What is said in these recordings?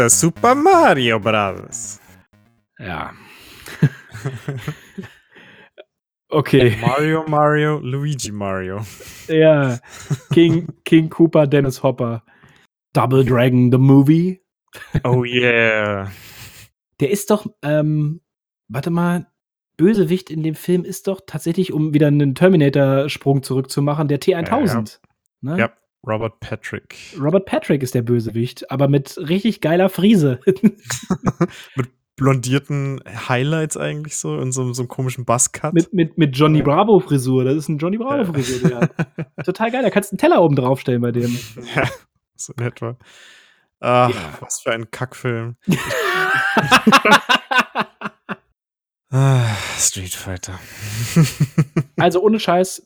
It's a Super Mario Bros. Ja. okay. Mario Mario, Luigi Mario. Ja. King, King Cooper, Dennis Hopper. Double Dragon, the movie. Oh yeah. Der ist doch, ähm, warte mal, Bösewicht in dem Film ist doch tatsächlich, um wieder einen Terminator-Sprung zurückzumachen, der T1000. Ne? Ja, Robert Patrick. Robert Patrick ist der Bösewicht, aber mit richtig geiler Friese. Mit blondierten Highlights eigentlich so und so, so einem komischen Buzzcut. mit, mit, mit Johnny Bravo-Frisur. Das ist ein Johnny Bravo-Frisur, hat. Total geil, da kannst du einen Teller oben draufstellen bei dem. ja, so in etwa. Ach, Ja. was für ein Kackfilm. ah, Street Fighter. Also ohne Scheiß,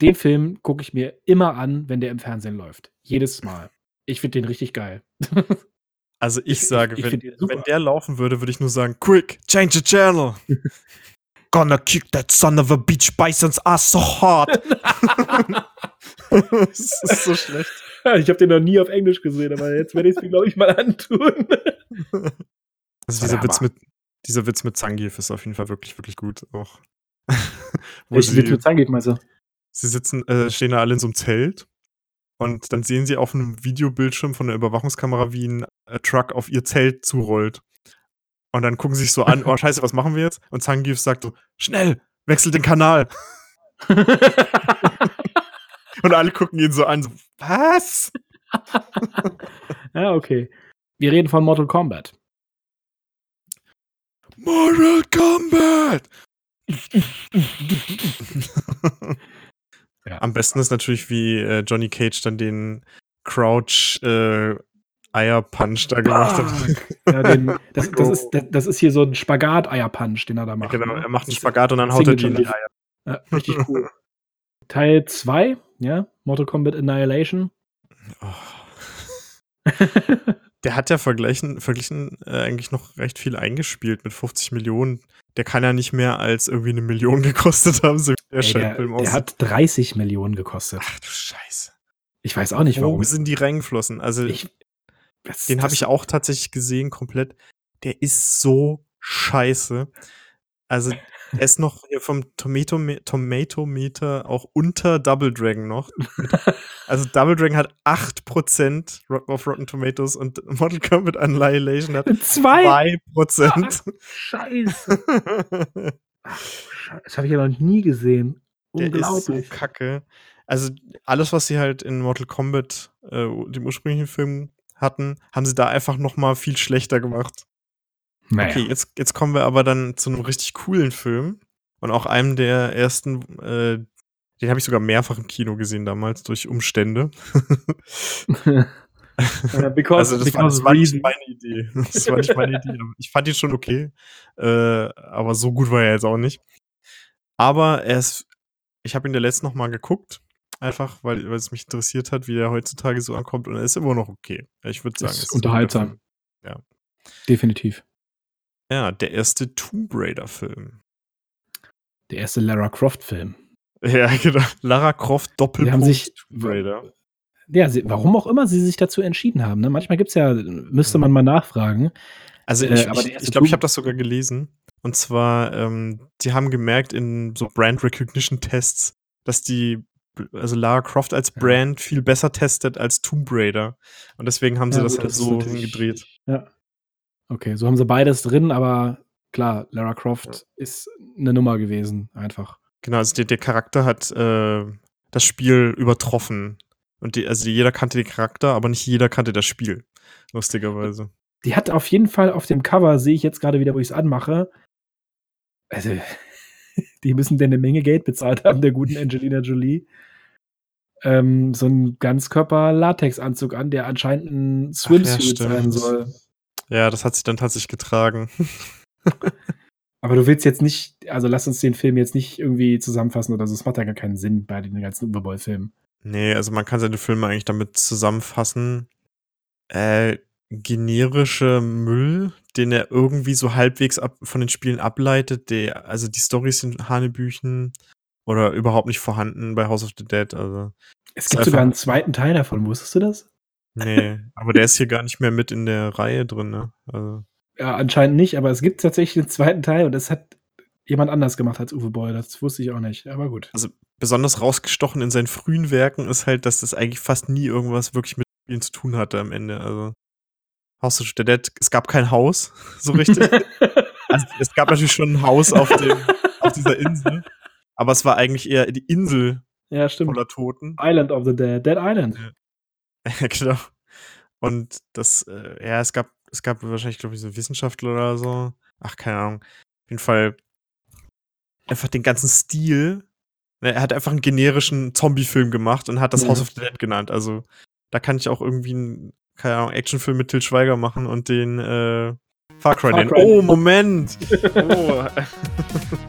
den Film gucke ich mir immer an, wenn der im Fernsehen läuft. Jedes Mal. Ich finde den richtig geil. Also ich, Ich- sage, ich wenn, den super. wenn der laufen würde, würde ich nur sagen, quick, change the channel. Gonna kick that son of a beach bison's ass so hard. das ist so schlecht. Ich habe den noch nie auf Englisch gesehen, aber jetzt werde ich es mir, glaube ich, mal antun. Also dieser Witz mit, dieser Witz mit Zangief ist auf jeden Fall wirklich, wirklich gut auch. Wo Welchen Witz mit Zangief, meinst du? Sie sitzen, äh, stehen da alle in so einem Zelt und dann sehen sie auf einem Videobildschirm von der Überwachungskamera, wie ein äh, Truck auf ihr Zelt zurollt. Und dann gucken sie sich so an, oh scheiße, was machen wir jetzt? Und Zangief sagt so, schnell, wechsel den Kanal. Und alle gucken ihn so an, so, was? ja, okay. Wir reden von Mortal Kombat. Mortal Kombat! Ja. Am besten ist natürlich, wie äh, Johnny Cage dann den Crouch äh, Eierpunch da gemacht hat. Ja, den, das, das, ist, das, ist hier so ein Spagat-Eierpunch, den er da macht. genau, ne? er macht einen Spagat und dann haut er die in die Eier. Ja, richtig cool. Teil 2, ja, Mortal Kombat Annihilation. Oh. Der hat ja verglichen, verglichen äh, eigentlich noch recht viel eingespielt mit 50 Millionen. Der kann ja nicht mehr als irgendwie eine Million gekostet haben, so der Ey, der, der hat 30 Millionen gekostet. Ach du Scheiße. Ich weiß auch nicht, warum. Wo sind die reingeflossen? Also, Ich, das- den habe ich auch tatsächlich gesehen, komplett. Der ist so scheiße. Also, er ist noch vom Tomato Tomatometer auch unter Double Dragon noch. Also, Double Dragon hat 8% Ro- auf Rotten Tomatoes und Mortal Kombat Annihilation hat Zwei? 2%. Scheiße. Scheiße, Das habe ich ja noch nie gesehen. Der ist so Unglaublich. kacke. Also, alles, was sie halt in Mortal Kombat, äh, dem ursprünglichen Film hatten, haben sie da einfach noch mal viel schlechter gemacht. Naja. Okay, jetzt, jetzt kommen wir aber dann zu einem richtig coolen Film. Und auch einem der ersten, äh, den habe ich sogar mehrfach im Kino gesehen damals, durch Umstände. Äh, because, also das war, because das war nicht reason. meine Idee. Das war nicht meine Idee. Ich fand ihn schon okay. Äh, aber so gut war er jetzt auch nicht. Aber er ist, ich habe ihn der letzten noch mal geguckt. Einfach, weil, weil es mich interessiert hat, wie der heutzutage so ankommt. Und er ist immer noch okay. Ich würde sagen, Ist guter unterhaltsam. Film. Definitiv. Ja, der erste Tomb Raider-Film. Der erste Lara Croft-Film. Ja, genau. Lara Croft Doppelpunkt Die haben sich- Tomb Raider. Ja, sie, warum auch immer sie sich dazu entschieden haben. Ne? Manchmal gibt es ja, müsste man mal nachfragen. Also Äh, ich, der erste ich glaube, ich habe das sogar gelesen. Und zwar, ähm, die haben gemerkt in so Brand Recognition Tests, dass die also Lara Croft als Ja. Brand viel besser testet als Tomb Raider. Und deswegen haben sie Ja, das gut, halt ist so hingedreht. Ja. Okay, so haben sie beides drin, aber klar, Lara Croft Ja. ist eine Nummer gewesen, einfach. Genau, also der, der Charakter hat äh, das Spiel übertroffen. Und die, also jeder kannte den Charakter, aber nicht jeder kannte das Spiel. Lustigerweise. Die hat auf jeden Fall auf dem Cover, sehe ich jetzt gerade wieder, wo ich es anmache. Also, die müssen denn eine Menge Geld bezahlt haben, der guten Angelina Jolie. Ähm, so ein Ganzkörper-Latex-Anzug an, der anscheinend ein Swimsuit stimmt. sein soll. Ja, das hat sie dann tatsächlich getragen. Aber du willst jetzt nicht, also lass uns den Film jetzt nicht irgendwie zusammenfassen oder so. Es macht ja gar keinen Sinn bei den ganzen Uwe-Boy-Filmen. Nee, also man kann seine Filme eigentlich damit zusammenfassen. Äh, generische Müll, den er irgendwie so halbwegs ab, von den Spielen ableitet. Der, also die Storys sind Hanebüchen oder überhaupt nicht vorhanden bei House of the Dead. Also, Es gibt sogar einen zweiten Teil davon, wusstest du das? nee, aber der ist hier gar nicht mehr mit in der Reihe drin. Ne? Also, Ja, anscheinend nicht, aber es gibt tatsächlich einen zweiten Teil und das hat jemand anders gemacht als Uwe Boll. Das wusste ich auch nicht, aber gut. besonders rausgestochen in seinen frühen Werken ist halt, dass das eigentlich fast nie irgendwas wirklich mit Spielen zu tun hatte am Ende. Also House of the Dead, es gab kein Haus, so richtig. also, es gab natürlich schon ein Haus auf, dem, auf dieser Insel, aber es war eigentlich eher die Insel ja, stimmt. voller Toten. Island of the Dead, Dead Island. Ja, genau. Und das, äh, ja, es gab, es gab wahrscheinlich, glaube ich, so Wissenschaftler oder so. Ach, keine Ahnung. Auf jeden Fall einfach den ganzen Stil. Ne, Er hat einfach einen generischen Zombie-Film gemacht und hat das Ja. House of the Dead genannt. Also, da kann ich auch irgendwie einen, keine Ahnung, Actionfilm mit Till Schweiger machen und den, äh, Far Cry Far nennen. Cry. Oh, Moment! oh.